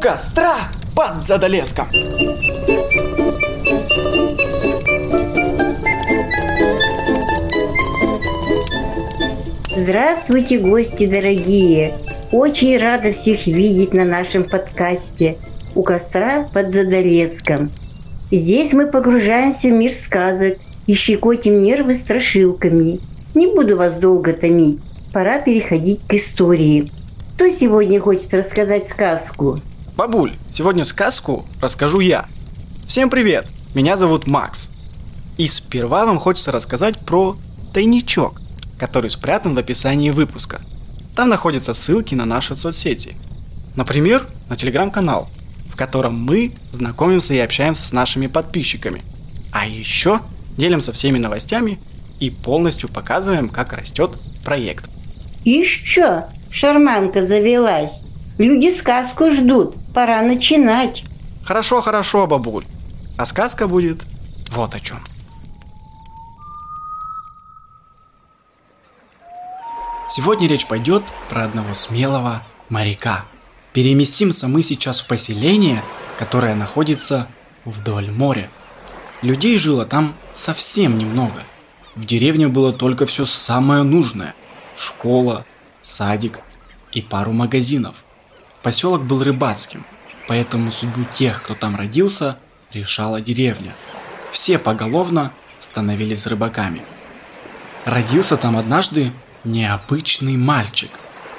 костра под задолеском. Здравствуйте, гости дорогие! Очень рада всех видеть на нашем подкасте «У костра под Задолеском». Здесь мы погружаемся в мир сказок и щекотим нервы страшилками. Не буду вас долго томить, пора переходить к истории. Кто сегодня хочет рассказать сказку? Бабуль, сегодня сказку расскажу я. Всем привет, меня зовут Макс. И сперва вам хочется рассказать про тайничок, который спрятан в описании выпуска. Там находятся ссылки на наши соцсети. Например, на телеграм-канал, в котором мы знакомимся и общаемся с нашими подписчиками. А еще делимся всеми новостями и полностью показываем, как растет проект. Еще шарманка завелась. Люди сказку ждут. Пора начинать. Хорошо, хорошо, бабуль. А сказка будет вот о чем. Сегодня речь пойдет про одного смелого моряка. Переместимся мы сейчас в поселение, которое находится вдоль моря. Людей жило там совсем немного. В деревне было только все самое нужное. Школа, садик и пару магазинов. Поселок был рыбацким, поэтому судьбу тех, кто там родился, решала деревня. Все поголовно становились рыбаками. Родился там однажды необычный мальчик.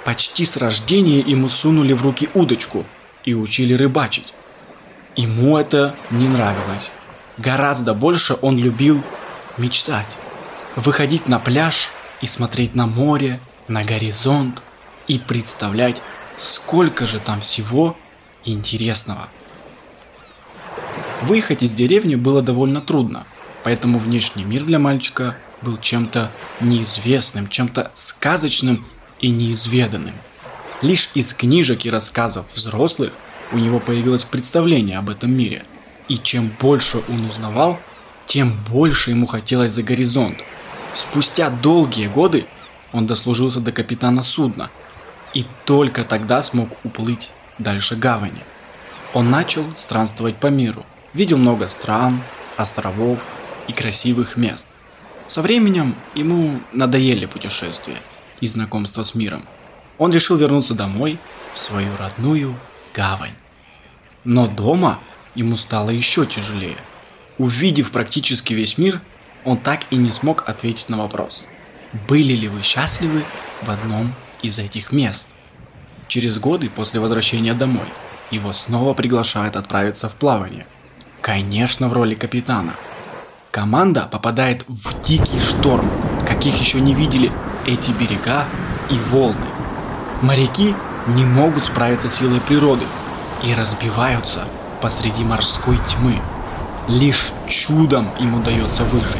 Почти с рождения ему сунули в руки удочку и учили рыбачить. Ему это не нравилось. Гораздо больше он любил мечтать. Выходить на пляж и смотреть на море, на горизонт и представлять, сколько же там всего интересного. Выехать из деревни было довольно трудно, поэтому внешний мир для мальчика был чем-то неизвестным, чем-то сказочным и неизведанным. Лишь из книжек и рассказов взрослых у него появилось представление об этом мире. И чем больше он узнавал, тем больше ему хотелось за горизонт. Спустя долгие годы он дослужился до капитана судна и только тогда смог уплыть дальше гавани. Он начал странствовать по миру, видел много стран, островов и красивых мест. Со временем ему надоели путешествия и знакомство с миром. Он решил вернуться домой, в свою родную гавань. Но дома ему стало еще тяжелее. Увидев практически весь мир, он так и не смог ответить на вопрос, были ли вы счастливы в одном из этих мест. Через годы после возвращения домой его снова приглашают отправиться в плавание. Конечно, в роли капитана. Команда попадает в дикий шторм, каких еще не видели эти берега и волны. Моряки не могут справиться с силой природы и разбиваются посреди морской тьмы. Лишь чудом им удается выжить.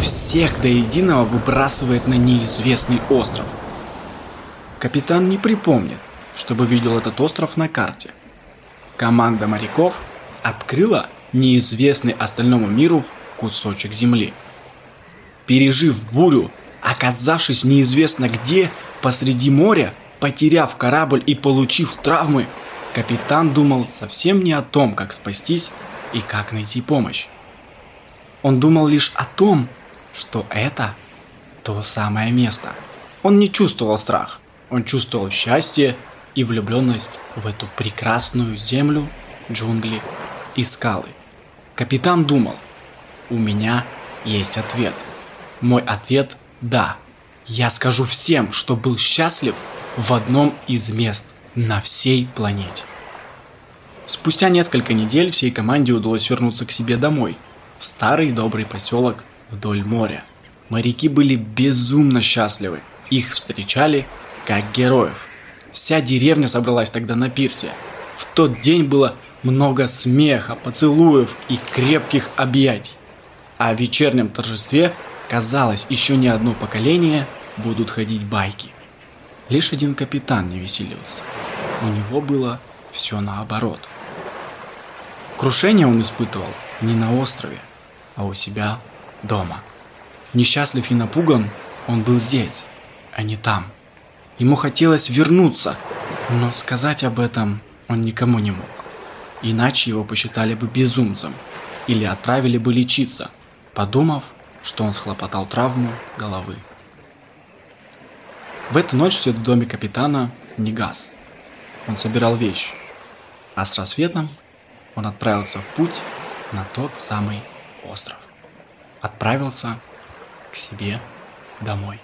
Всех до единого выбрасывает на неизвестный остров. Капитан не припомнит, чтобы видел этот остров на карте. Команда моряков открыла неизвестный остальному миру кусочек земли. Пережив бурю, оказавшись неизвестно где, посреди моря, потеряв корабль и получив травмы, капитан думал совсем не о том, как спастись и как найти помощь. Он думал лишь о том, что это то самое место. Он не чувствовал страх, он чувствовал счастье и влюбленность в эту прекрасную землю, джунгли и скалы. Капитан думал, у меня есть ответ. Мой ответ – да. Я скажу всем, что был счастлив в одном из мест на всей планете. Спустя несколько недель всей команде удалось вернуться к себе домой, в старый добрый поселок вдоль моря. Моряки были безумно счастливы. Их встречали как героев. Вся деревня собралась тогда на пирсе. В тот день было много смеха, поцелуев и крепких объятий. А в вечернем торжестве, казалось, еще не одно поколение будут ходить байки. Лишь один капитан не веселился. У него было все наоборот. Крушение он испытывал не на острове, а у себя дома. Несчастлив и напуган, он был здесь, а не там. Ему хотелось вернуться, но сказать об этом он никому не мог. Иначе его посчитали бы безумцем или отправили бы лечиться, подумав, что он схлопотал травму головы. В эту ночь свет в доме капитана не гас. Он собирал вещи. А с рассветом он отправился в путь на тот самый остров. Отправился к себе домой.